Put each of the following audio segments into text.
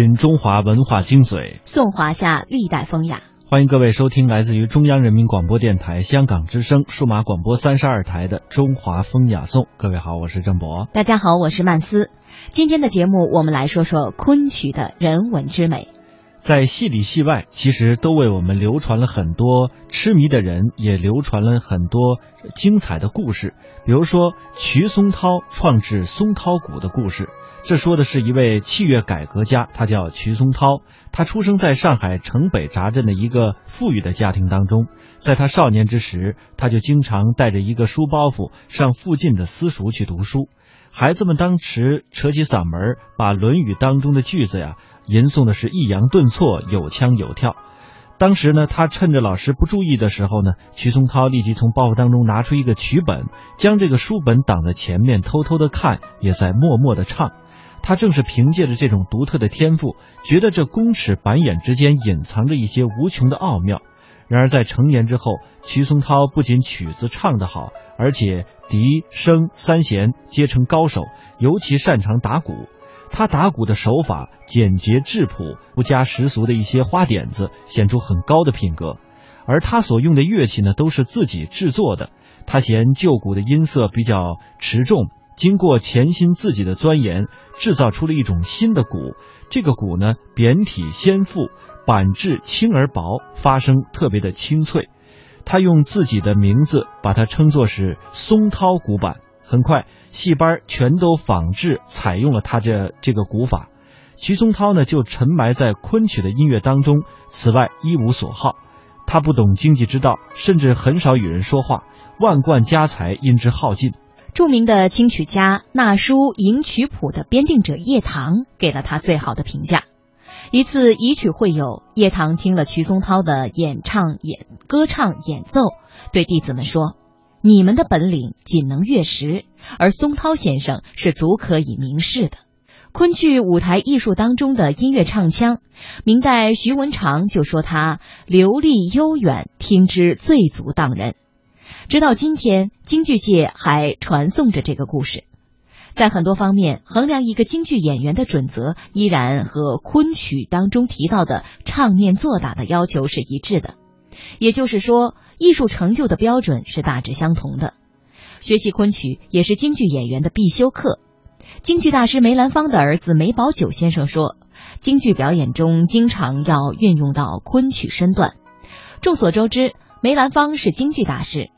品中华文化精髓，颂华夏历代风雅。欢迎各位收听来自于中央人民广播电台香港之声数码广播三十二台的《中华风雅颂》。各位好，我是郑博。大家好，我是曼斯。今天的节目，我们来说说昆曲的人文之美。在戏里戏外，其实都为我们流传了很多痴迷的人，也流传了很多精彩的故事。比如说，瞿松涛创制松涛鼓的故事。这说的是一位器乐改革家，他叫瞿松涛。他出生在上海城北闸镇的一个富裕的家庭当中。在他少年之时，他就经常带着一个书包袱上附近的私塾去读书。孩子们当时扯起嗓门，把《论语》当中的句子呀吟诵的是抑扬顿挫，有腔有调。当时呢，他趁着老师不注意的时候呢，瞿松涛立即从包袱当中拿出一个曲本，将这个书本挡在前面，偷偷的看，也在默默的唱。他正是凭借着这种独特的天赋，觉得这公尺板眼之间隐藏着一些无穷的奥妙。然而在成年之后，瞿松涛不仅曲子唱得好，而且笛声三弦皆成高手，尤其擅长打鼓。他打鼓的手法简洁质朴，不加世俗的一些花点子，显出很高的品格。而他所用的乐器呢，都是自己制作的。他嫌旧鼓的音色比较持重。经过潜心自己的钻研，制造出了一种新的鼓。这个鼓呢，扁体纤腹，板质轻而薄，发声特别的清脆。他用自己的名字把它称作是松涛鼓板。很快，戏班全都仿制采用了他这这个鼓法。徐松涛呢，就沉埋在昆曲的音乐当中，此外一无所好。他不懂经济之道，甚至很少与人说话，万贯家财因之耗尽。著名的清曲家《纳书迎曲谱》的编定者叶唐给了他最好的评价。一次移曲会友，叶唐听了瞿松涛的演唱、演歌唱、演奏，对弟子们说：“你们的本领仅能乐识，而松涛先生是足可以明示的。昆剧舞台艺术当中的音乐唱腔，明代徐文长就说他流利悠远，听之最足当人。”直到今天，京剧界还传颂着这个故事。在很多方面，衡量一个京剧演员的准则，依然和昆曲当中提到的唱念做打的要求是一致的。也就是说，艺术成就的标准是大致相同的。学习昆曲也是京剧演员的必修课。京剧大师梅兰芳的儿子梅葆玖先生说：“京剧表演中经常要运用到昆曲身段。”众所周知，梅兰芳是京剧大师。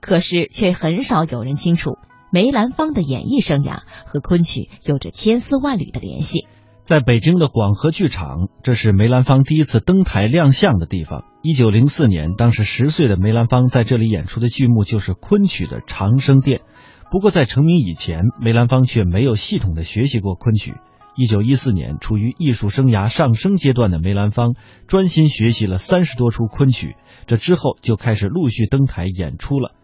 可是，却很少有人清楚梅兰芳的演艺生涯和昆曲有着千丝万缕的联系。在北京的广和剧场，这是梅兰芳第一次登台亮相的地方。一九零四年，当时十岁的梅兰芳在这里演出的剧目就是昆曲的《长生殿》。不过，在成名以前，梅兰芳却没有系统的学习过昆曲。一九一四年，处于艺术生涯上升阶段的梅兰芳，专心学习了三十多出昆曲。这之后，就开始陆续登台演出了。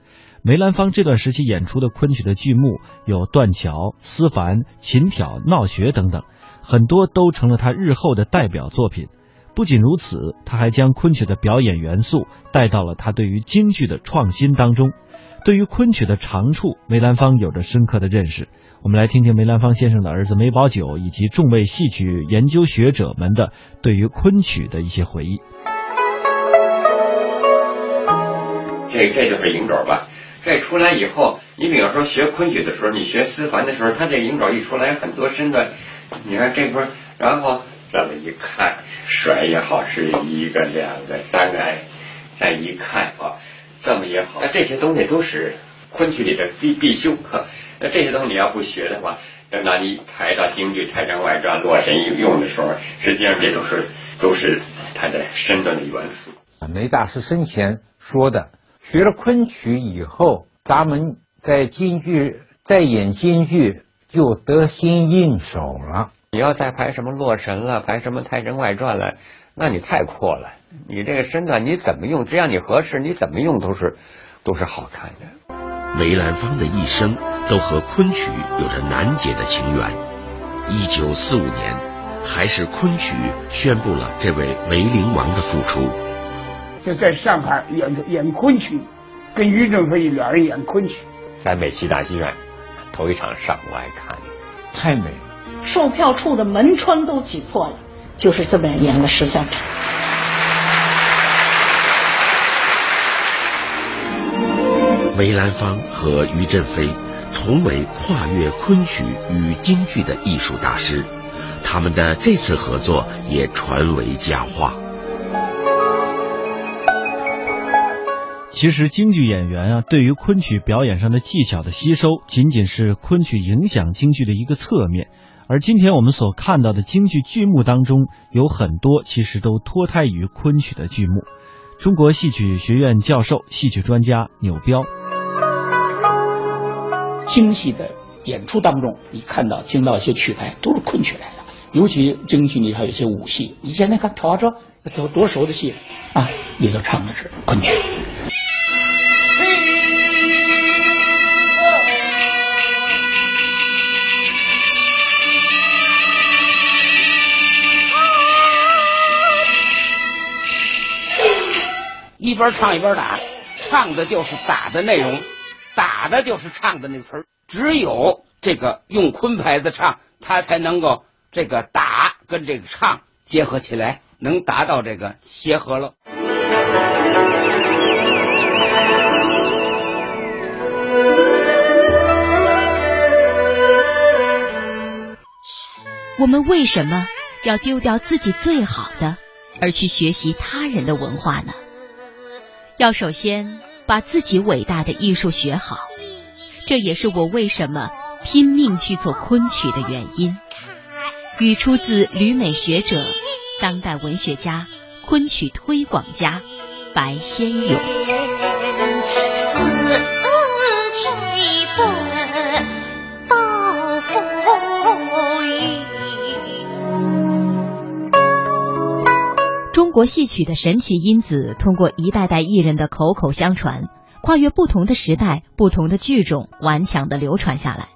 梅兰芳这段时期演出的昆曲的剧目有《断桥》《思凡》《琴挑》《闹学》等等，很多都成了他日后的代表作品。不仅如此，他还将昆曲的表演元素带到了他对于京剧的创新当中。对于昆曲的长处，梅兰芳有着深刻的认识。我们来听听梅兰芳先生的儿子梅葆玖以及众位戏曲研究学者们的对于昆曲的一些回忆。这这就是影轴吧。这出来以后，你比方说学昆曲的时候，你学丝凡的时候，他这影轴一出来，很多身段，你看这块，然后这么一看，甩也好，是一个、两个、三个，再一看啊，这么也好，那这些东西都是昆曲里的必必修课。那这些东西你要不学的话，等到你抬到京剧、太上外传、洛神用的时候，实际上这都是都是他的身段的元素。梅大师生前说的。学了昆曲以后，咱们在京剧再演京剧就得心应手了。你要再排什么《洛神》了，排什么《太神外传》了，那你太阔了。你这个身段你怎么用？只要你合适，你怎么用都是都是好看的。梅兰芳的一生都和昆曲有着难解的情缘。一九四五年，还是昆曲宣布了这位梅陵王的复出。就在上海演演昆曲，跟于正飞两人演昆曲，在美琪大戏院头一场上我还看，太美了，售票处的门窗都挤破了，就是这么演了十三场。梅兰芳和于振飞同为跨越昆曲与京剧的艺术大师，他们的这次合作也传为佳话。其实，京剧演员啊，对于昆曲表演上的技巧的吸收，仅仅是昆曲影响京剧的一个侧面。而今天我们所看到的京剧剧目当中，有很多其实都脱胎于昆曲的剧目。中国戏曲学院教授、戏曲专家钮彪。京戏的演出当中，你看到听到一些曲牌都是昆曲来的，尤其京剧里还有一些武戏。以前你看挑着多多熟的戏啊，里头唱的是昆曲。一边唱一边打，唱的就是打的内容，打的就是唱的那个词儿。只有这个用昆牌子唱，他才能够这个打跟这个唱结合起来，能达到这个协和了。我们为什么要丢掉自己最好的，而去学习他人的文化呢？要首先把自己伟大的艺术学好，这也是我为什么拼命去做昆曲的原因。语出自旅美学者、当代文学家、昆曲推广家白先勇。中国戏曲的神奇因子，通过一代代艺人的口口相传，跨越不同的时代、不同的剧种，顽强的流传下来。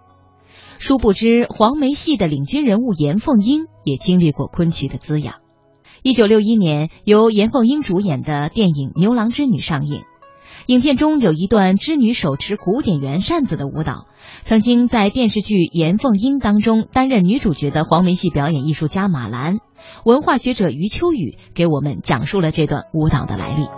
殊不知，黄梅戏的领军人物严凤英也经历过昆曲的滋养。一九六一年，由严凤英主演的电影《牛郎织女》上映，影片中有一段织女手持古典圆扇子的舞蹈。曾经在电视剧《严凤英》当中担任女主角的黄梅戏表演艺术家马兰，文化学者余秋雨给我们讲述了这段舞蹈的来历。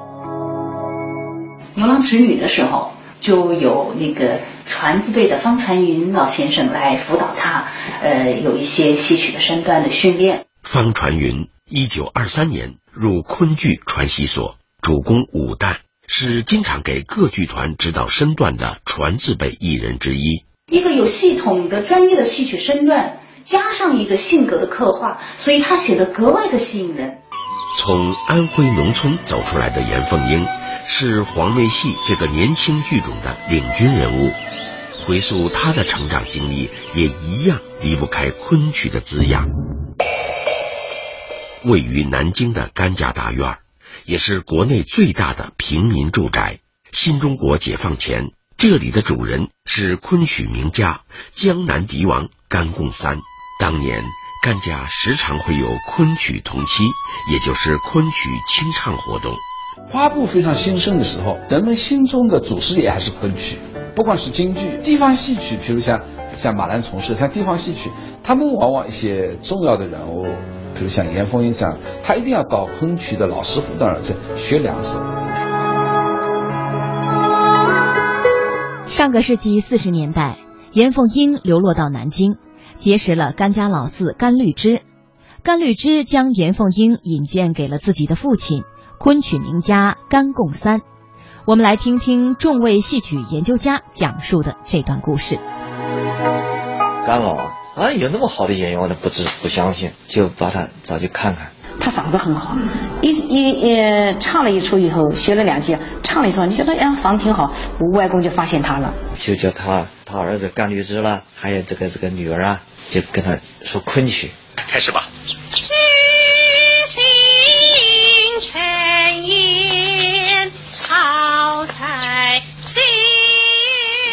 牛郎织女的时候，就有那个传字辈的方传云老先生来辅导他，呃，有一些戏曲的身段的训练。方传云，一九二三年入昆剧传习所，主攻武旦，是经常给各剧团指导身段的传字辈艺人之一。一个有系统的专业的戏曲身段，加上一个性格的刻画，所以他写的格外的吸引人。从安徽农村走出来的严凤英，是黄梅戏这个年轻剧种的领军人物。回溯她的成长经历，也一样离不开昆曲的滋养。位于南京的甘家大院，也是国内最大的平民住宅。新中国解放前。这里的主人是昆曲名家江南笛王甘共三。当年甘家时常会有昆曲同期，也就是昆曲清唱活动。花布非常兴盛的时候，人们心中的祖师爷还是昆曲，不管是京剧、地方戏曲，比如像像马兰从事，像地方戏曲，他们往往一些重要的人物，比如像严凤英这样，他一定要到昆曲的老师傅那儿去学两手。上个世纪四十年代，严凤英流落到南京，结识了甘家老四甘绿之。甘绿之将严凤英引荐给了自己的父亲昆曲名家甘贡三。我们来听听众位戏曲研究家讲述的这段故事。甘老啊，有那么好的演员，我都不知不相信，就把他找去看看。他嗓子很好，一一呃唱了一出以后，学了两句，唱了一出，你觉得哎嗓子挺好，我外公就发现他了，就叫他他儿子干律师了，还有这个这个女儿啊，就跟他说昆曲，开始吧。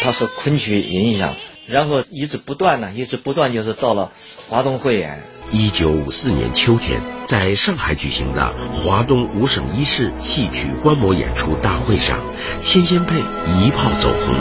他说昆曲影响，然后一直不断呢，一直不断，就是到了华东汇演。一九五四年秋天，在上海举行的华东五省一市戏曲观摩演出大会上，天仙配一炮走红，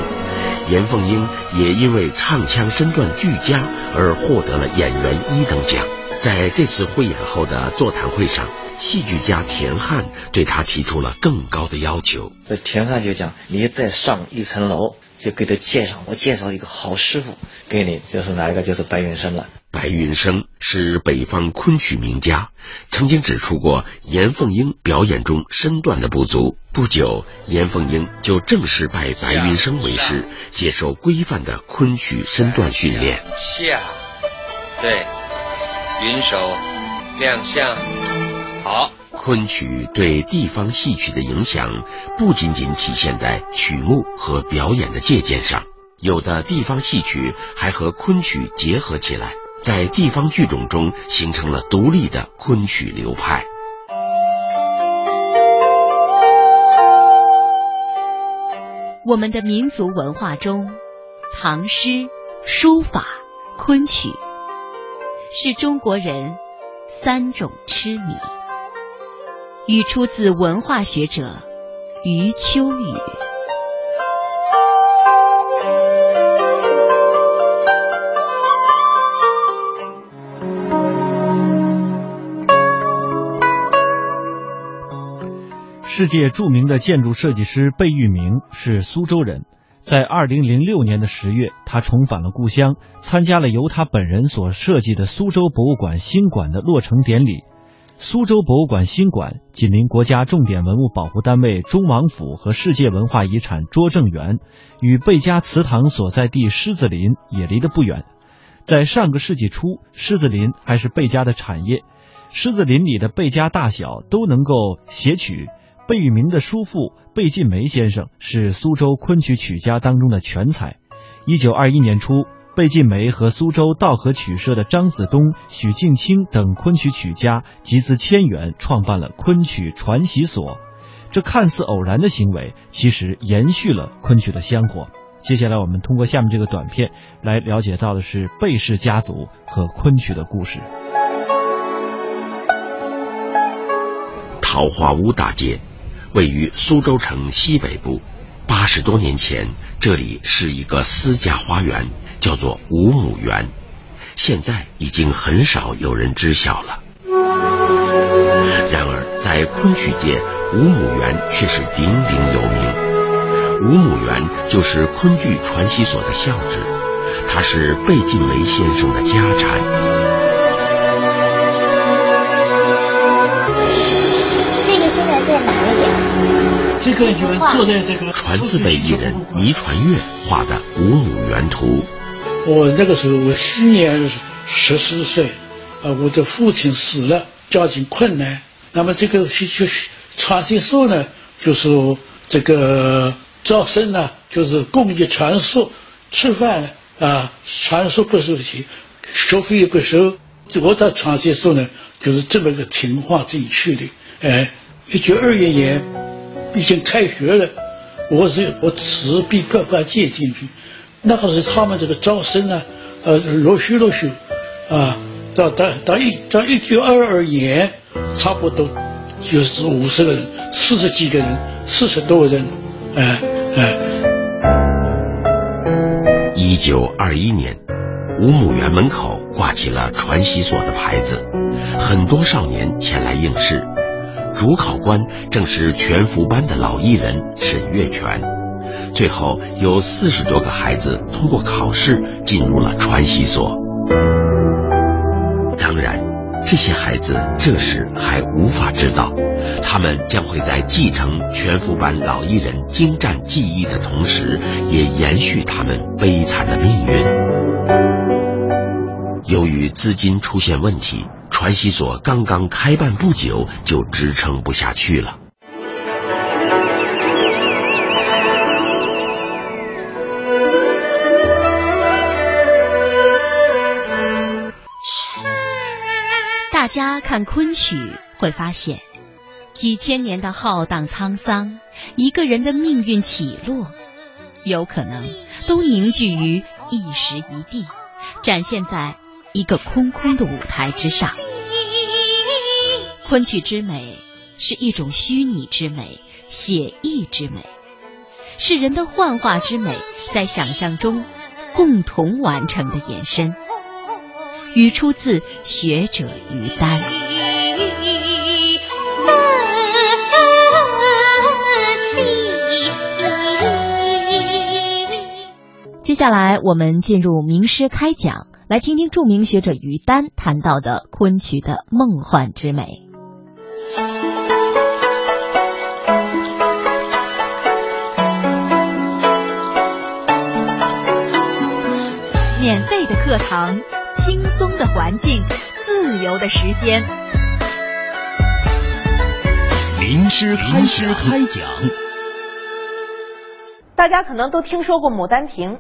严凤英也因为唱腔身段俱佳而获得了演员一等奖。在这次汇演后的座谈会上，戏剧家田汉对他提出了更高的要求。这田汉就讲：“你再上一层楼，就给他介绍，我介绍一个好师傅给你，就是哪一个？就是白云生了。”白云生是北方昆曲名家，曾经指出过严凤英表演中身段的不足。不久，严凤英就正式拜白云生为师，接受规范的昆曲身段训练。下，对，云手，亮相，好。昆曲对地方戏曲的影响，不仅仅体现在曲目和表演的借鉴上，有的地方戏曲还和昆曲结合起来。在地方剧种中形成了独立的昆曲流派。我们的民族文化中，唐诗、书法、昆曲是中国人三种痴迷。语出自文化学者余秋雨。世界著名的建筑设计师贝聿铭是苏州人，在二零零六年的十月，他重返了故乡，参加了由他本人所设计的苏州博物馆新馆的落成典礼。苏州博物馆新馆紧邻国家重点文物保护单位中王府和世界文化遗产拙政园，与贝家祠堂所在地狮子林也离得不远。在上个世纪初，狮子林还是贝家的产业，狮子林里的贝家大小都能够撷取。贝聿铭的叔父贝晋梅先生是苏州昆曲曲家当中的全才。一九二一年初，贝晋梅和苏州道和曲社的张子东、许敬清等昆曲曲家集资千元，创办了昆曲传习所。这看似偶然的行为，其实延续了昆曲的香火。接下来，我们通过下面这个短片来了解到的是贝氏家族和昆曲的故事。桃花坞大街。位于苏州城西北部，八十多年前，这里是一个私家花园，叫做五亩园。现在已经很少有人知晓了。然而，在昆曲界，五亩园却是鼎鼎有名。五亩园就是昆剧传习所的校址，它是贝晋梅先生的家产。这个你们坐在这个传字辈艺人倪传月画的五亩园图。我那个时候我今年十四岁，啊，我的父亲死了，家庭困难。那么这个去去传习所呢，就是这个招生呢，就是供给传授，吃饭啊，传授不收钱，学费也不收。我到传习所呢，就是这么个情况进去的。哎，一九二一年。毕竟开学了，我是我只比爸爸借进去，那个是他们这个招生啊，呃，陆续陆续，啊，到到到一到一九二二年，差不多就是五十个人，四十几个人，四十多个人，哎哎。一九二一年，五亩园门口挂起了传习所的牌子，很多少年前来应试。主考官正是全福班的老艺人沈月泉，最后有四十多个孩子通过考试进入了传习所。当然，这些孩子这时还无法知道，他们将会在继承全福班老艺人精湛技艺的同时，也延续他们悲惨的命运。由于资金出现问题。传习所刚刚开办不久，就支撑不下去了。大家看昆曲会发现，几千年的浩荡沧桑，一个人的命运起落，有可能都凝聚于一时一地，展现在一个空空的舞台之上。昆曲之美是一种虚拟之美、写意之美，是人的幻化之美在想象中共同完成的延伸。语出自学者于丹。接下来，我们进入名师开讲，来听听著名学者于丹谈到的昆曲的梦幻之美。免费的课堂，轻松的环境，自由的时间。名师名师开讲。大家可能都听说过《牡丹亭》。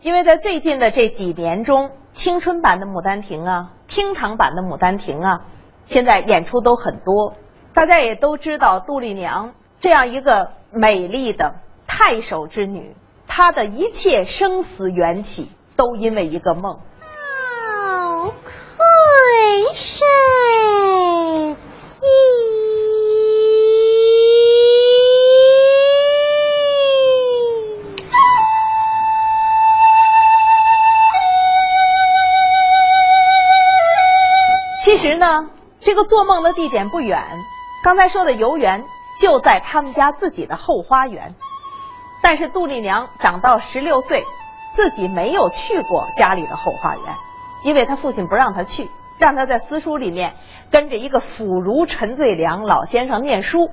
因为在最近的这几年中，青春版的《牡丹亭》啊，厅堂版的《牡丹亭》啊，现在演出都很多。大家也都知道，杜丽娘这样一个美丽的太守之女，她的一切生死缘起，都因为一个梦。好困身。其实呢，这个做梦的地点不远，刚才说的游园就在他们家自己的后花园。但是杜丽娘长到十六岁，自己没有去过家里的后花园，因为他父亲不让他去，让他在私塾里面跟着一个腐儒陈最良老先生念书。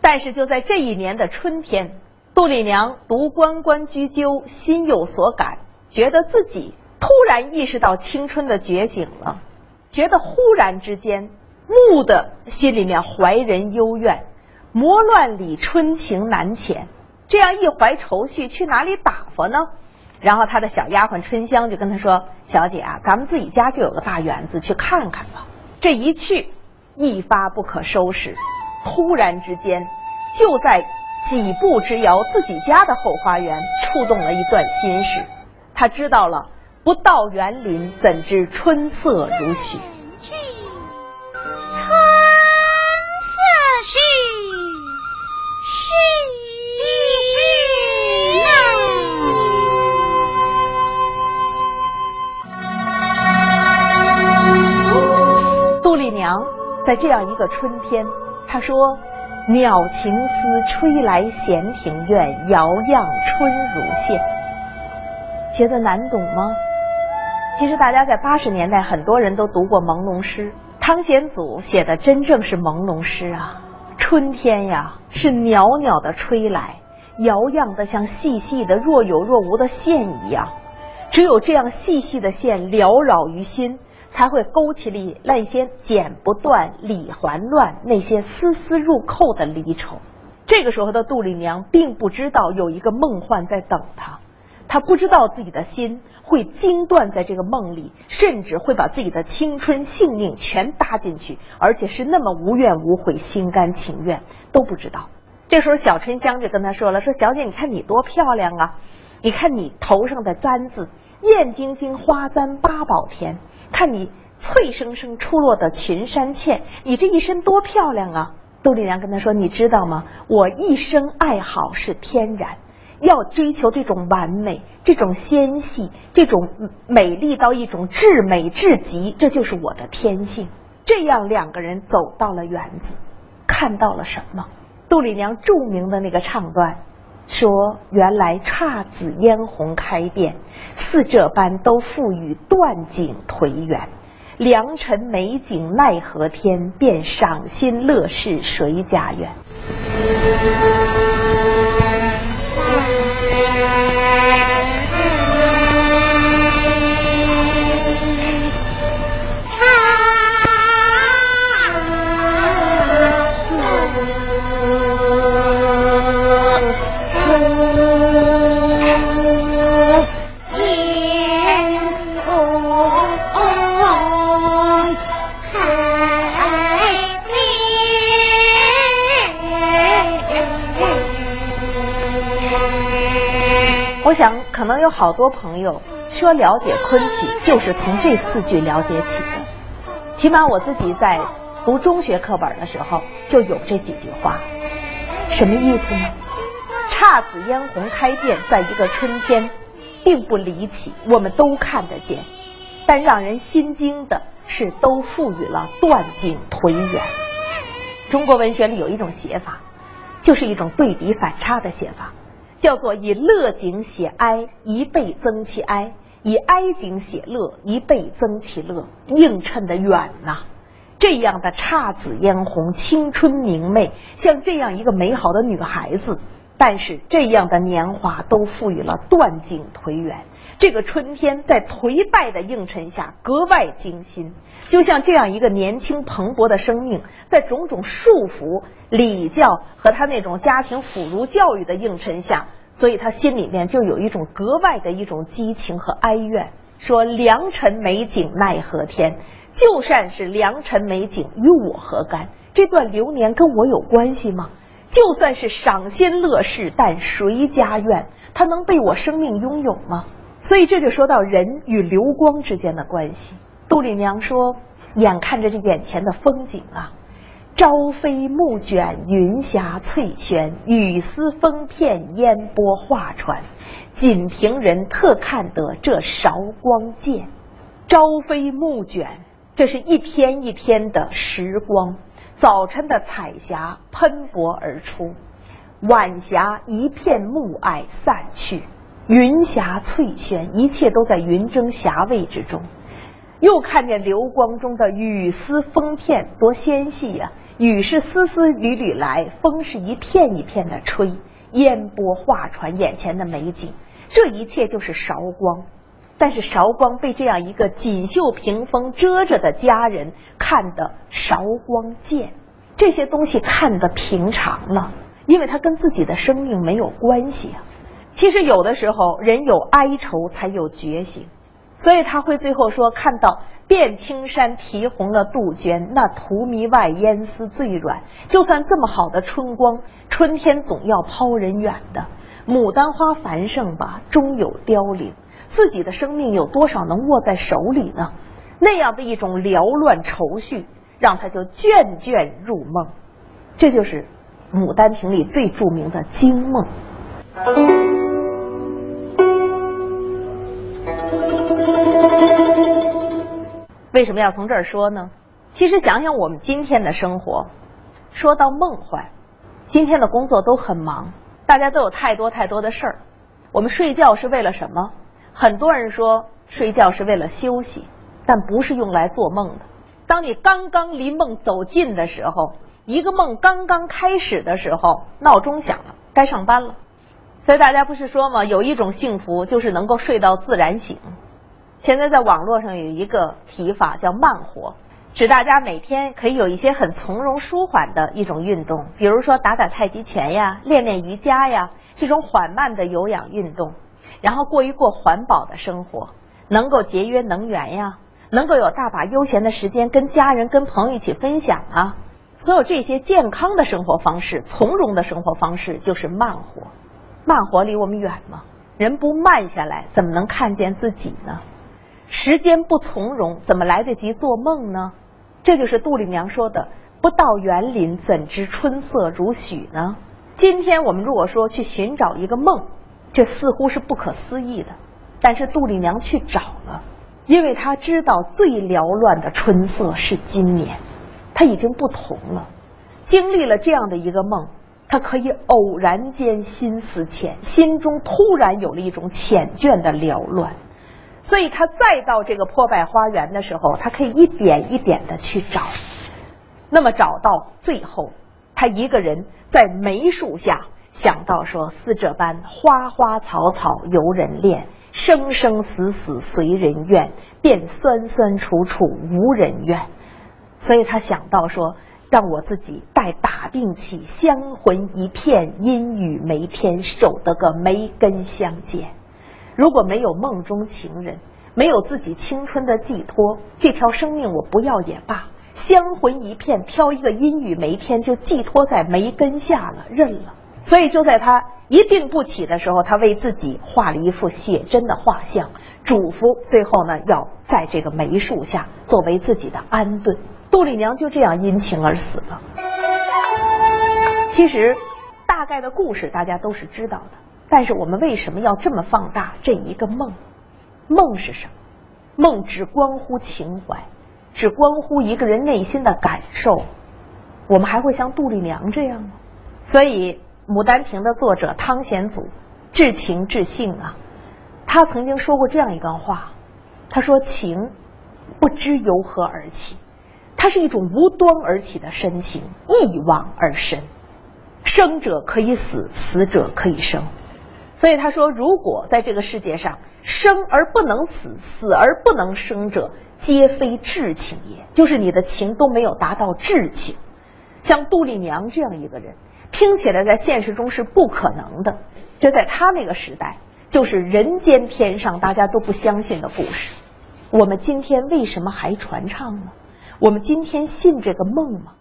但是就在这一年的春天，杜丽娘读关关雎鸠，心有所感，觉得自己突然意识到青春的觉醒了。觉得忽然之间，蓦的心里面怀人幽怨，磨乱里春情难遣。这样一怀愁绪，去哪里打发呢？然后他的小丫鬟春香就跟他说：“小姐啊，咱们自己家就有个大园子，去看看吧。”这一去，一发不可收拾。突然之间，就在几步之遥，自己家的后花园触动了一段心事。他知道了。不到园林，怎知春色如许？娘在这样一个春天，她说：“鸟情丝吹来闲庭院，摇漾春如线。”觉得难懂吗？其实大家在八十年代，很多人都读过朦胧诗。汤显祖写的真正是朦胧诗啊！春天呀，是袅袅的吹来，摇漾的像细细的若有若无的线一样。只有这样细细的线缭绕于心，才会勾起了那些剪不断、理还乱、那些丝丝入扣的离愁。这个时候的杜丽娘并不知道有一个梦幻在等她。她不知道自己的心会惊断在这个梦里，甚至会把自己的青春性命全搭进去，而且是那么无怨无悔、心甘情愿，都不知道。这时候小春香就跟她说了：“说小姐，你看你多漂亮啊！你看你头上的簪子，艳晶晶花簪八宝田；看你脆生生出落的群山倩，你这一身多漂亮啊！”杜丽娘跟他说：“你知道吗？我一生爱好是天然。”要追求这种完美，这种纤细，这种美丽到一种至美至极，这就是我的天性。这样两个人走到了园子，看到了什么？杜丽娘著名的那个唱段说：“原来姹紫嫣红开遍，似这般都付与断井颓垣。良辰美景奈何天，便赏心乐事谁家园？”我想，可能有好多朋友说了解昆曲，就是从这四句了解起的。起码我自己在读中学课本的时候就有这几句话，什么意思呢？姹紫嫣红开遍，在一个春天，并不离奇，我们都看得见。但让人心惊的是，都赋予了断井颓垣。中国文学里有一种写法，就是一种对比反差的写法，叫做以乐景写哀，一倍增其哀；以哀景写乐，一倍增其乐，映衬的远呐。这样的姹紫嫣红、青春明媚，像这样一个美好的女孩子，但是这样的年华都赋予了断井颓垣。这个春天在颓败的映衬下格外惊心，就像这样一个年轻蓬勃的生命，在种种束缚、礼教和他那种家庭腐儒教育的映衬下，所以他心里面就有一种格外的一种激情和哀怨。说良辰美景奈何天，就算是良辰美景与我何干？这段流年跟我有关系吗？就算是赏心乐事，但谁家院？它能被我生命拥有吗？所以这就说到人与流光之间的关系。杜丽娘说：“眼看着这眼前的风景啊，朝飞暮卷，云霞翠轩，雨丝风片，烟波画船。仅凭人特看得这韶光贱。朝飞暮卷，这是一天一天的时光。早晨的彩霞喷薄而出，晚霞一片暮霭散去。”云霞翠轩，一切都在云蒸霞蔚之中。又看见流光中的雨丝风片，多纤细呀！雨是丝丝缕缕来，风是一片一片的吹。烟波画船，眼前的美景，这一切就是韶光。但是韶光被这样一个锦绣屏风遮着的佳人看得韶光贱，这些东西看得平常了，因为它跟自己的生命没有关系啊。其实有的时候，人有哀愁才有觉醒，所以他会最后说：“看到遍青山啼红了杜鹃，那荼蘼外烟丝最软。就算这么好的春光，春天总要抛人远的。牡丹花繁盛吧，终有凋零。自己的生命有多少能握在手里呢？那样的一种缭乱愁绪，让他就倦倦入梦。这就是《牡丹亭》里最著名的惊梦。”为什么要从这儿说呢？其实想想我们今天的生活，说到梦幻，今天的工作都很忙，大家都有太多太多的事儿。我们睡觉是为了什么？很多人说睡觉是为了休息，但不是用来做梦的。当你刚刚离梦走近的时候，一个梦刚刚开始的时候，闹钟响了，该上班了。所以大家不是说吗？有一种幸福就是能够睡到自然醒。现在在网络上有一个提法叫慢活，指大家每天可以有一些很从容舒缓的一种运动，比如说打打太极拳呀、练练瑜伽呀，这种缓慢的有氧运动，然后过一过环保的生活，能够节约能源呀，能够有大把悠闲的时间跟家人、跟朋友一起分享啊。所有这些健康的生活方式、从容的生活方式，就是慢活。慢活离我们远吗？人不慢下来，怎么能看见自己呢？时间不从容，怎么来得及做梦呢？这就是杜丽娘说的：“不到园林，怎知春色如许呢？”今天我们如果说去寻找一个梦，这似乎是不可思议的。但是杜丽娘去找了，因为她知道最缭乱的春色是今年，她已经不同了。经历了这样的一个梦。他可以偶然间心思浅，心中突然有了一种缱绻的缭乱，所以他再到这个破败花园的时候，他可以一点一点的去找，那么找到最后，他一个人在梅树下想到说：“似这般花花草草游人恋，生生死死随人愿，便酸酸楚楚无人怨。”所以他想到说。让我自己待打定气，香魂一片，阴雨梅天，守得个梅根相见。如果没有梦中情人，没有自己青春的寄托，这条生命我不要也罢。香魂一片，挑一个阴雨梅天，就寄托在梅根下了，认了。所以就在他一病不起的时候，他为自己画了一幅写真的画像，嘱咐最后呢，要在这个梅树下作为自己的安顿。杜丽娘就这样因情而死了。其实，大概的故事大家都是知道的，但是我们为什么要这么放大这一个梦？梦是什么？梦只关乎情怀，只关乎一个人内心的感受。我们还会像杜丽娘这样吗？所以，《牡丹亭》的作者汤显祖至情至性啊，他曾经说过这样一段话，他说：“情不知由何而起，它是一种无端而起的深情，一往而深。生者可以死，死者可以生。”所以他说：“如果在这个世界上生而不能死，死而不能生者，皆非至情也。就是你的情都没有达到至情。像杜丽娘这样一个人，听起来在现实中是不可能的。这在他那个时代，就是人间天上大家都不相信的故事。我们今天为什么还传唱呢？我们今天信这个梦吗？”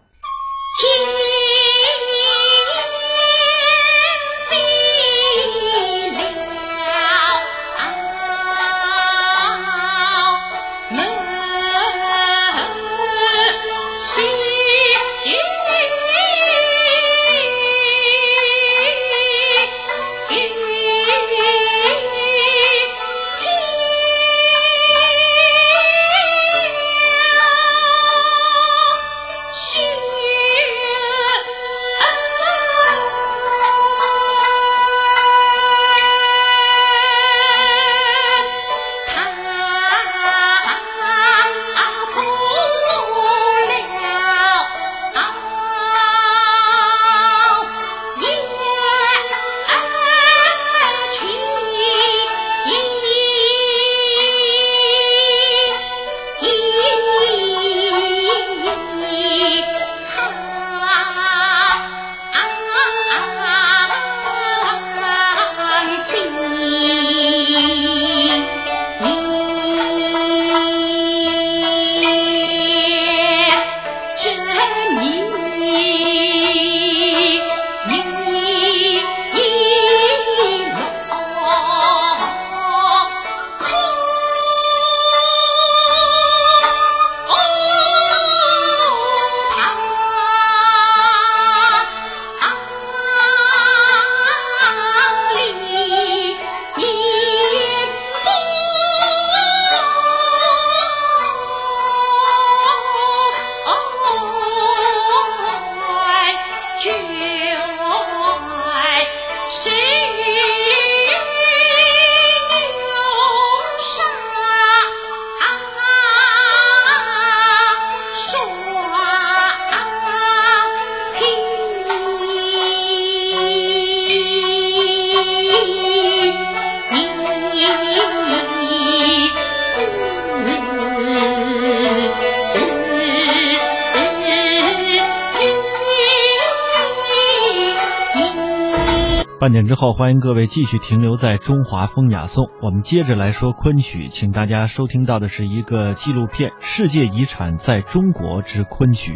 后，欢迎各位继续停留在中华风雅颂。我们接着来说昆曲，请大家收听到的是一个纪录片《世界遗产在中国之昆曲》。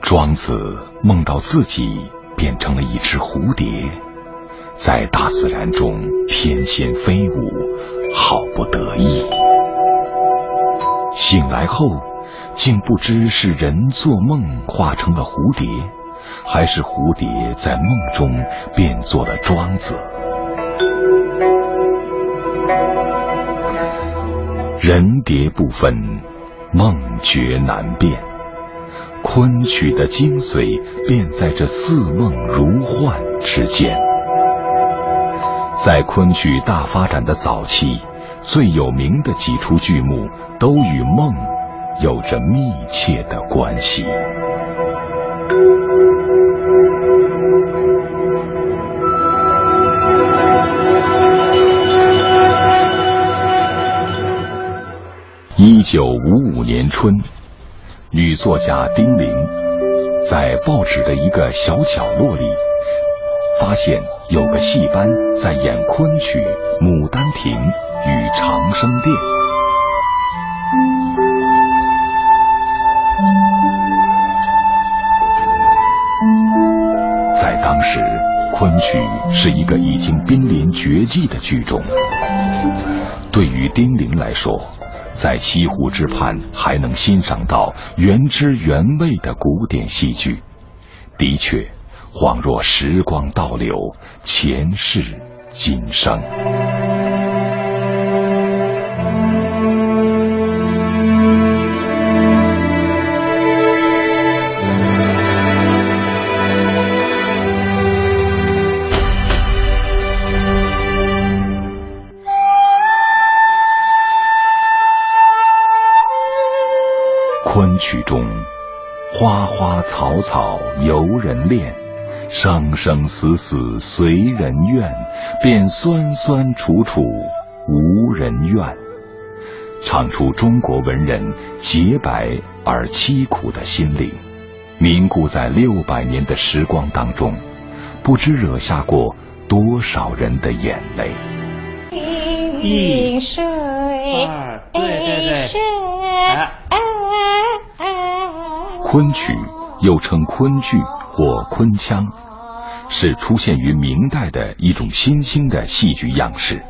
庄子梦到自己变成了一只蝴蝶，在大自然中翩跹飞舞，好不得意。醒来后，竟不知是人做梦化成了蝴蝶。还是蝴蝶在梦中变作了庄子。人蝶不分，梦觉难辨。昆曲的精髓便在这似梦如幻之间。在昆曲大发展的早期，最有名的几出剧目都与梦有着密切的关系。一九五五年春，女作家丁玲在报纸的一个小角落里，发现有个戏班在演昆曲《牡丹亭》与《长生殿》。昆曲是一个已经濒临绝迹的剧种。对于丁玲来说，在西湖之畔还能欣赏到原汁原味的古典戏剧，的确，恍若时光倒流，前世今生。曲中，花花草草由人恋，生生死死随人愿，便酸酸楚楚无人怨。唱出中国文人洁白而凄苦的心灵，凝固在六百年的时光当中，不知惹下过多少人的眼泪。一水对对对水，昆曲又称昆剧或昆腔，是出现于明代的一种新兴的戏剧样式。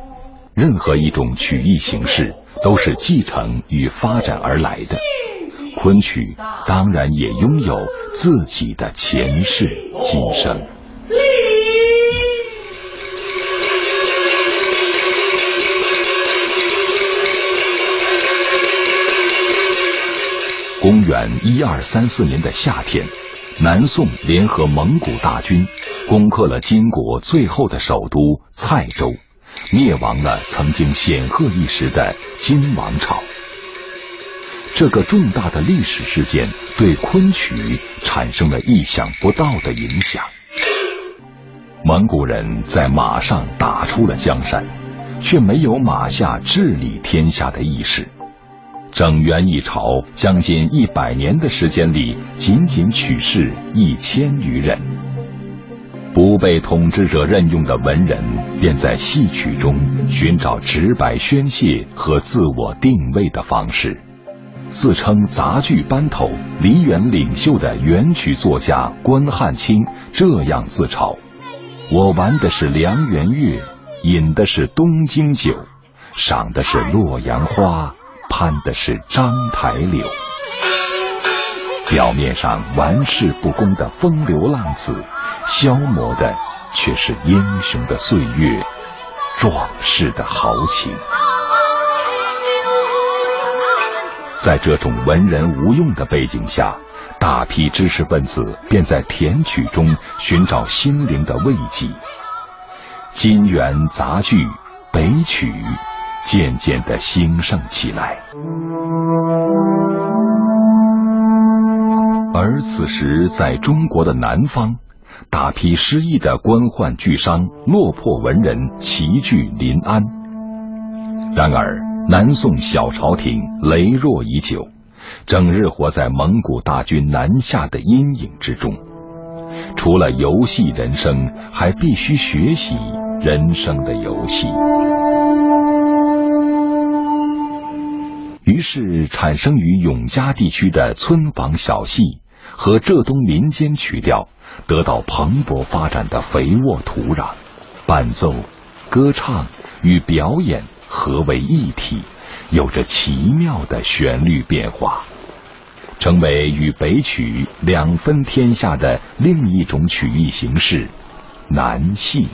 任何一种曲艺形式都是继承与发展而来的，昆曲当然也拥有自己的前世今生。公元一二三四年的夏天，南宋联合蒙古大军，攻克了金国最后的首都蔡州，灭亡了曾经显赫一时的金王朝。这个重大的历史事件对昆曲产生了意想不到的影响。蒙古人在马上打出了江山，却没有马下治理天下的意识。整元一朝将近一百年的时间里，仅仅取士一千余人。不被统治者任用的文人，便在戏曲中寻找直白宣泄和自我定位的方式。自称杂剧班头、梨园领袖的元曲作家关汉卿这样自嘲：“我玩的是梁园月，饮的是东京酒，赏的是洛阳花。”攀的是章台柳，表面上玩世不恭的风流浪子，消磨的却是英雄的岁月，壮士的豪情。在这种文人无用的背景下，大批知识分子便在填曲中寻找心灵的慰藉。金元杂剧、北曲。渐渐的兴盛起来，而此时在中国的南方，大批失意的官宦巨商、落魄文人齐聚临安。然而，南宋小朝廷羸弱已久，整日活在蒙古大军南下的阴影之中，除了游戏人生，还必须学习人生的游戏。于是，产生于永嘉地区的村坊小戏和浙东民间曲调得到蓬勃发展的肥沃土壤，伴奏、歌唱与表演合为一体，有着奇妙的旋律变化，成为与北曲两分天下的另一种曲艺形式——南戏。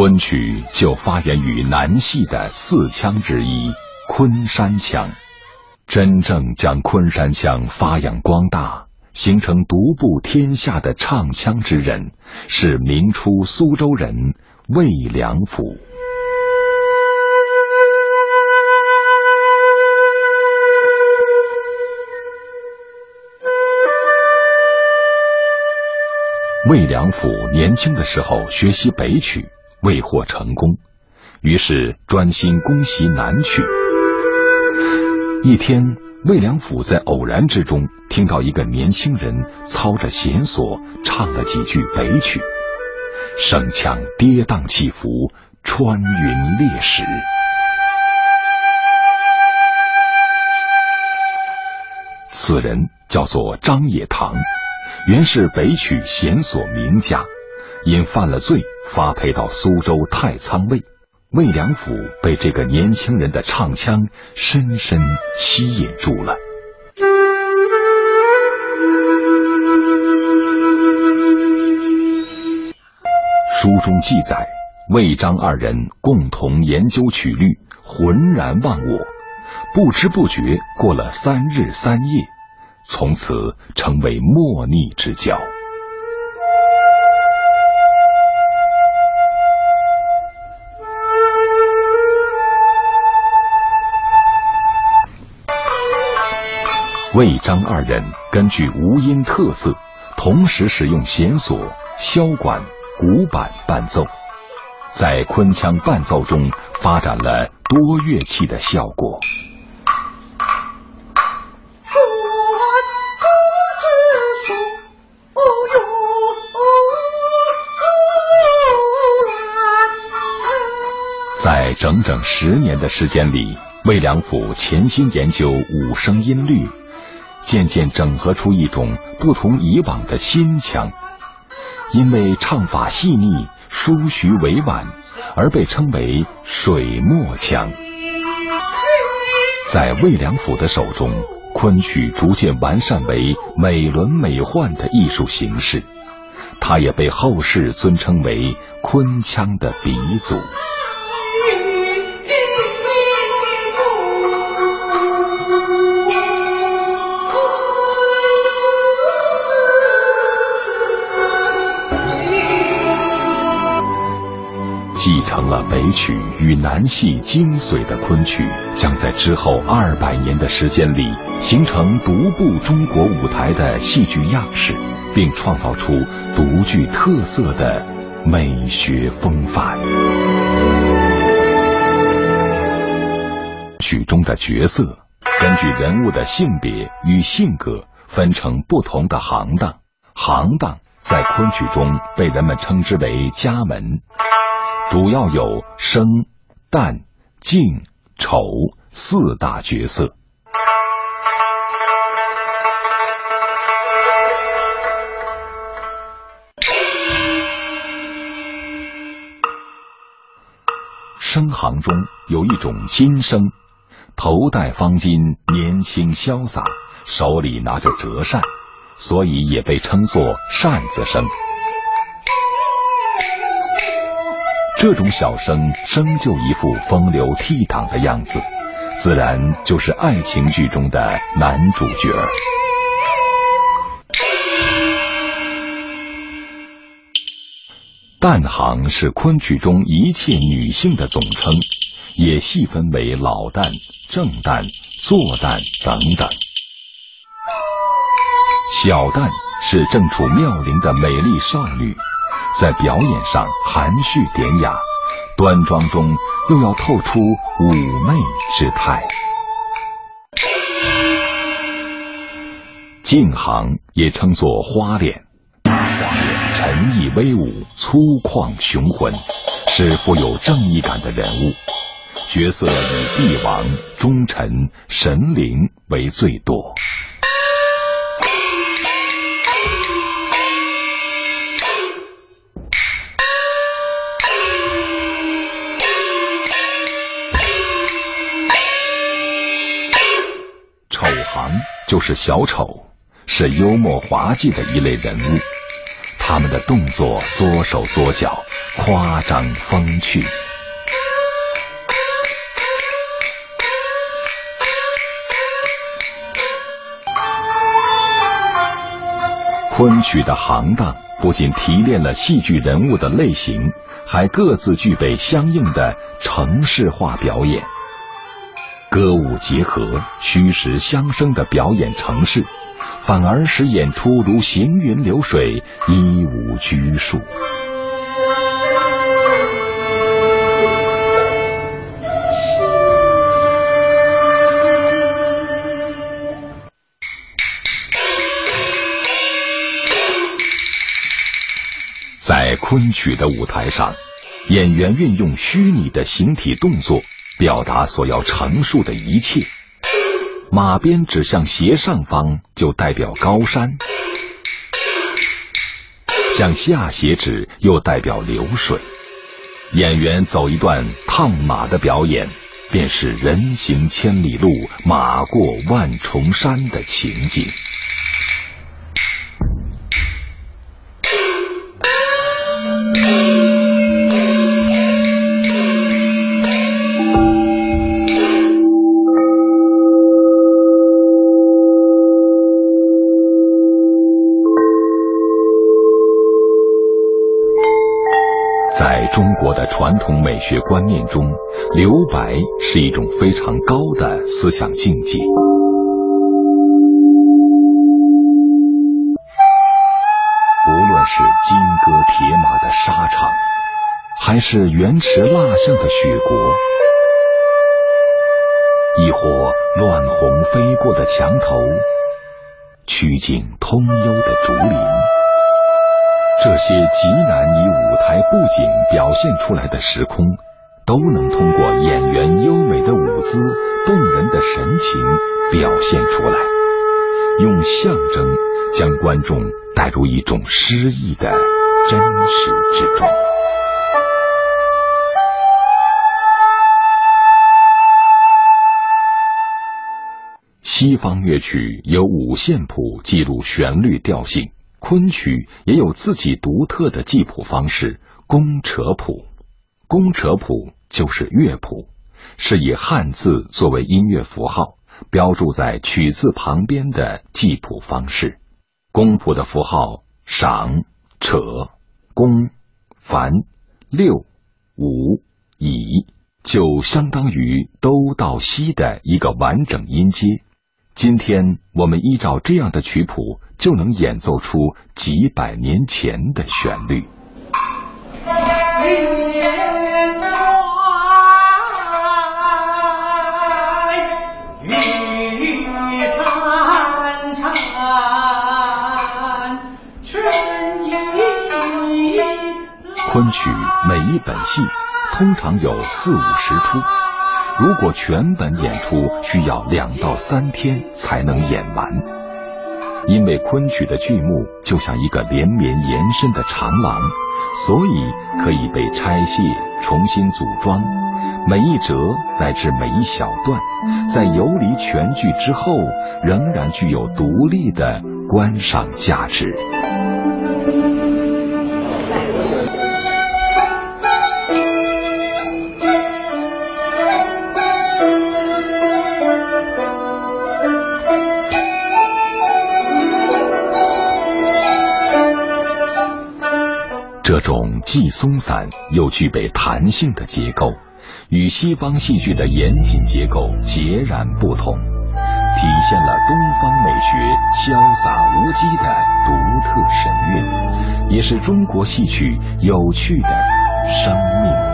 昆曲就发源于南戏的四腔之一——昆山腔。真正将昆山腔发扬光大，形成独步天下的唱腔之人，是明初苏州人魏良辅。魏良辅年轻的时候学习北曲。未获成功，于是专心攻习南曲。一天，魏良辅在偶然之中听到一个年轻人操着弦索唱了几句北曲，声腔跌宕起伏，穿云裂石。此人叫做张野堂，原是北曲弦索名家。因犯了罪，发配到苏州太仓卫。魏良辅被这个年轻人的唱腔深深吸引住了。书中记载，魏张二人共同研究曲律，浑然忘我，不知不觉过了三日三夜，从此成为莫逆之交。魏张二人根据吴音特色，同时使用弦索、箫管、鼓板伴奏，在昆腔伴奏中发展了多乐器的效果。在整整十年的时间里，魏良辅潜心研究五声音律。渐渐整合出一种不同以往的新腔，因为唱法细腻、舒徐委婉，而被称为水墨腔。在魏良辅的手中，昆曲逐渐完善为美轮美奂的艺术形式，他也被后世尊称为昆腔的鼻祖。曲与南戏精髓的昆曲，将在之后二百年的时间里形成独步中国舞台的戏剧样式，并创造出独具特色的美学风范。曲中的角色根据人物的性别与性格分成不同的行当，行当在昆曲中被人们称之为家门。主要有生、旦、净、丑四大角色。生行中有一种金生，头戴方巾，年轻潇洒，手里拿着折扇，所以也被称作扇子生。这种小生生就一副风流倜傥的样子，自然就是爱情剧中的男主角。旦行是昆曲中一切女性的总称，也细分为老旦、正旦、坐旦等等。小旦是正处妙龄的美丽少女。在表演上含蓄典雅，端庄中又要透出妩媚之态。净行也称作花脸，花脸沉毅威武、粗犷雄浑，是富有正义感的人物。角色以帝王、忠臣、神灵为最多。就是小丑，是幽默滑稽的一类人物。他们的动作缩手缩脚，夸张风趣。昆曲的行当不仅提炼了戏剧人物的类型，还各自具备相应的程式化表演。歌舞结合、虚实相生的表演程式，反而使演出如行云流水、一无拘束。在昆曲的舞台上，演员运用虚拟的形体动作。表达所要陈述的一切，马鞭指向斜上方就代表高山，向下斜指又代表流水。演员走一段烫马的表演，便是人行千里路，马过万重山的情景。传统美学观念中，留白是一种非常高的思想境界。无论是金戈铁马的沙场，还是原驰蜡象的雪国，亦或乱红飞过的墙头，曲径通幽的竹林，这些极难以舞台布景表现出来的时空，都能通过演员优美的舞姿、动人的神情表现出来，用象征将观众带入一种诗意的真实之中。西方乐曲有五线谱记录旋律调性，昆曲也有自己独特的记谱方式——宫扯谱。宫扯谱就是乐谱，是以汉字作为音乐符号，标注在曲字旁边的记谱方式。宫谱的符号赏、扯、宫、繁、六、五、乙，就相当于都到西的一个完整音阶。今天我们依照这样的曲谱，就能演奏出几百年前的旋律。昆曲每一本戏通常有四五十出，如果全本演出需要两到三天才能演完。因为昆曲的剧目就像一个连绵延伸的长廊，所以可以被拆卸、重新组装。每一折乃至每一小段，在游离全剧之后，仍然具有独立的观赏价值。种既松散又具备弹性的结构，与西方戏剧的严谨结构截然不同，体现了东方美学潇洒无羁的独特神韵，也是中国戏曲有趣的生命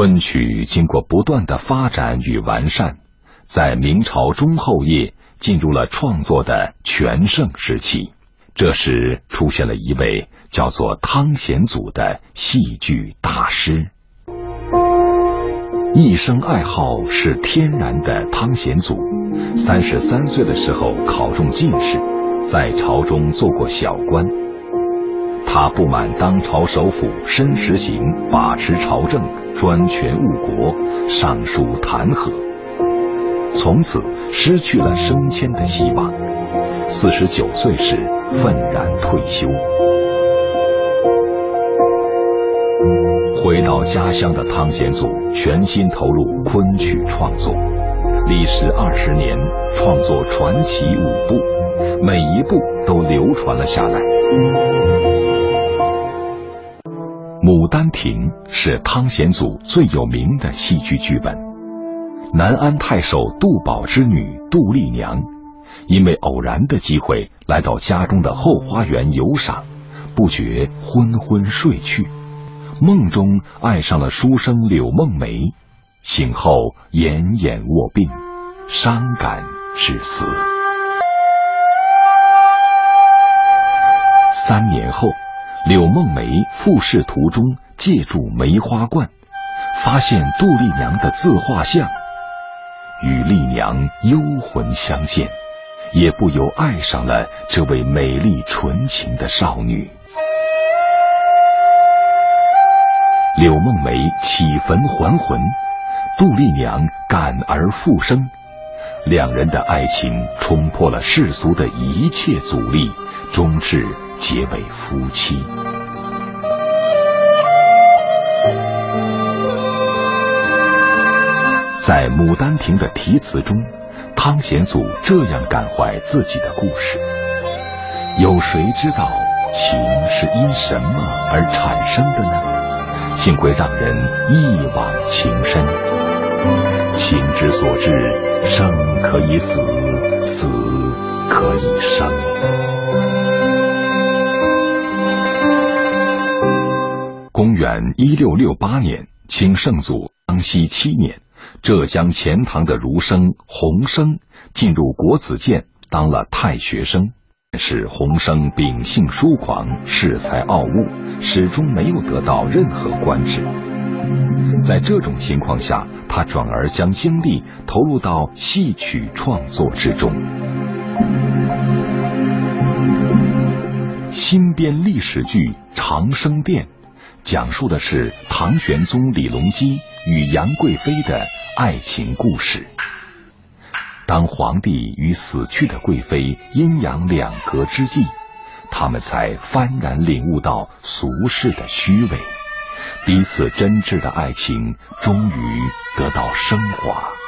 昆曲经过不断的发展与完善，在明朝中后叶进入了创作的全盛时期。这时出现了一位叫做汤显祖的戏剧大师。一生爱好是天然的汤显祖，三十三岁的时候考中进士，在朝中做过小官。他不满当朝首辅申时行把持朝政、专权误国，上书弹劾，从此失去了升迁的希望。四十九岁时愤然退休。回到家乡的汤显祖全心投入昆曲创作，历时二十年，创作传奇五部，每一部都流传了下来。《牡丹亭》是汤显祖最有名的戏剧剧本。南安太守杜宝之女杜丽娘，因为偶然的机会来到家中的后花园游赏，不觉昏昏睡去，梦中爱上了书生柳梦梅，醒后奄奄卧病，伤感致死。三年后。柳梦梅赴仕途中借助梅花观，发现杜丽娘的自画像，与丽娘幽魂相见，也不由爱上了这位美丽纯情的少女。柳梦梅起坟还魂，杜丽娘感而复生，两人的爱情冲破了世俗的一切阻力，终至结为夫妻。在《牡丹亭》的题词中，汤显祖这样感怀自己的故事：有谁知道情是因什么而产生的呢？幸会让人一往情深，情之所至，生可以死，死可以生。元一六六八年，清圣祖康熙七年，浙江钱塘的儒生洪升进入国子监当了太学生。是洪升秉性疏狂，恃才傲物，始终没有得到任何官职。在这种情况下，他转而将精力投入到戏曲创作之中。新编历史剧《长生殿》。讲述的是唐玄宗李隆基与杨贵妃的爱情故事。当皇帝与死去的贵妃阴阳两隔之际，他们才幡然领悟到俗世的虚伪，彼此真挚的爱情终于得到升华。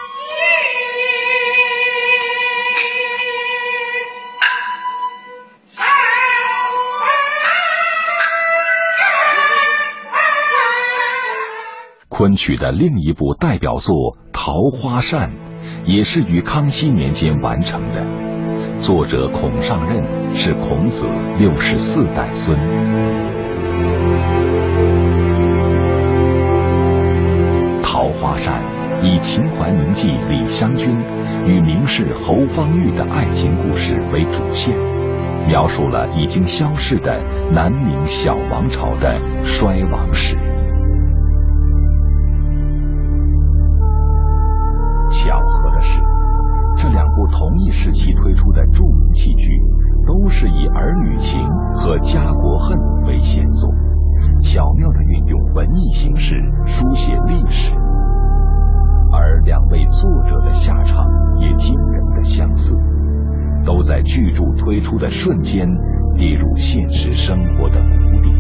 昆曲的另一部代表作《桃花扇》，也是于康熙年间完成的。作者孔尚任是孔子六十四代孙。《桃花扇》以秦淮名妓李香君与名士侯方域的爱情故事为主线，描述了已经消逝的南明小王朝的衰亡史。同一时期推出的著名戏剧，都是以儿女情和家国恨为线索，巧妙的运用文艺形式书写历史。而两位作者的下场也惊人的相似，都在剧著推出的瞬间跌入现实生活的谷底。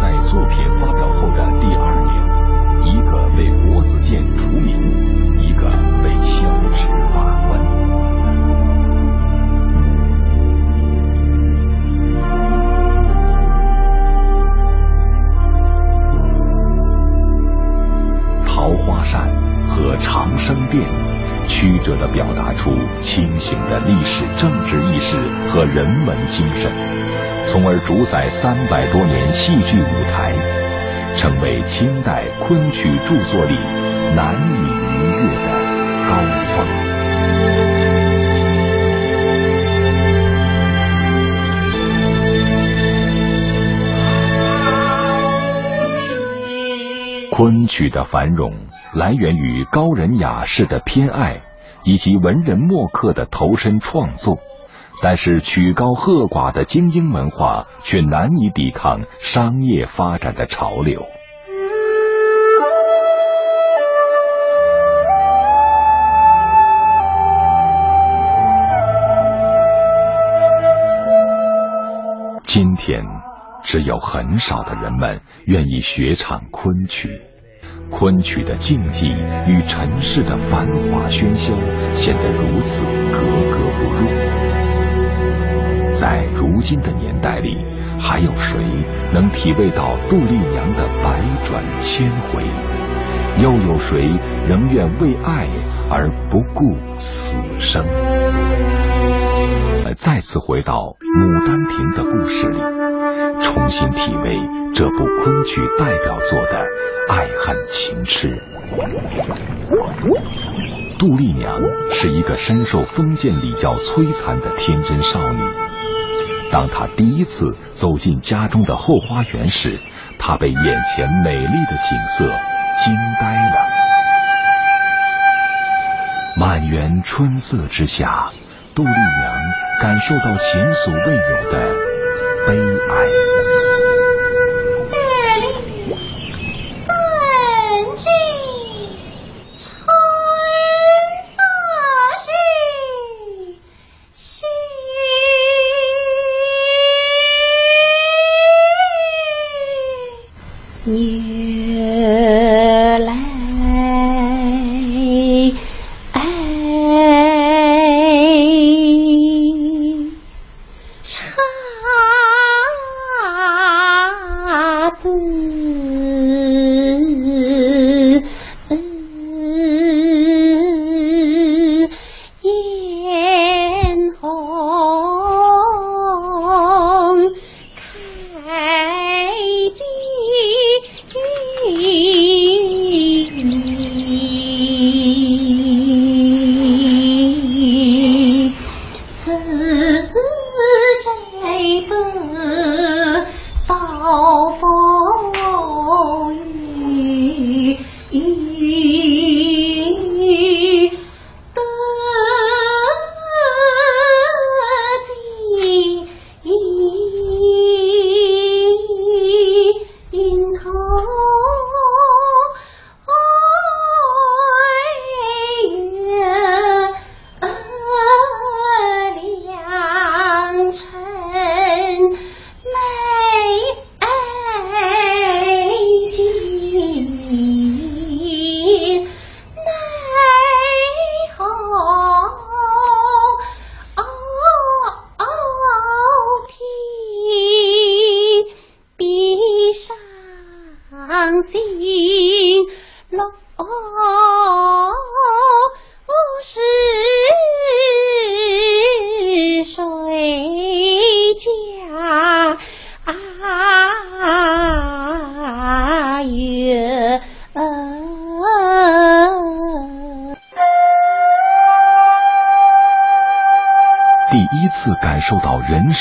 在作品发表后的第二年，一个被国子监除名，一个被消职。而主宰三百多年戏剧舞台，成为清代昆曲著作里难以逾越的高峰。昆曲的繁荣。来源于高人雅士的偏爱，以及文人墨客的投身创作，但是曲高和寡的精英文化却难以抵抗商业发展的潮流。今天，只有很少的人们愿意学唱昆曲。昆曲的静寂与尘世的繁华喧嚣显得如此格格不入。在如今的年代里，还有谁能体味到杜丽娘的百转千回？又有谁仍愿为爱而不顾死生？再次回到《牡丹亭》的故事里，重新体味这部昆曲代表作的爱恨情痴。杜丽娘是一个深受封建礼教摧残的天真少女。当他第一次走进家中的后花园时，他被眼前美丽的景色惊呆了。满园春色之下。杜丽娘感受到前所未有的悲哀。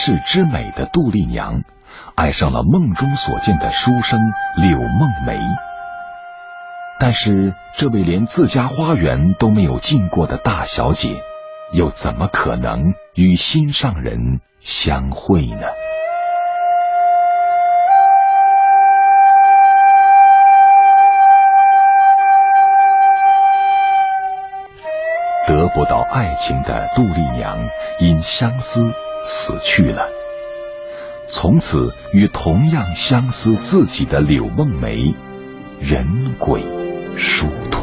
世之美的杜丽娘，爱上了梦中所见的书生柳梦梅。但是，这位连自家花园都没有进过的大小姐，又怎么可能与心上人相会呢？得不到爱情的杜丽娘，因相思死去了。从此，与同样相思自己的柳梦梅，人鬼。殊途。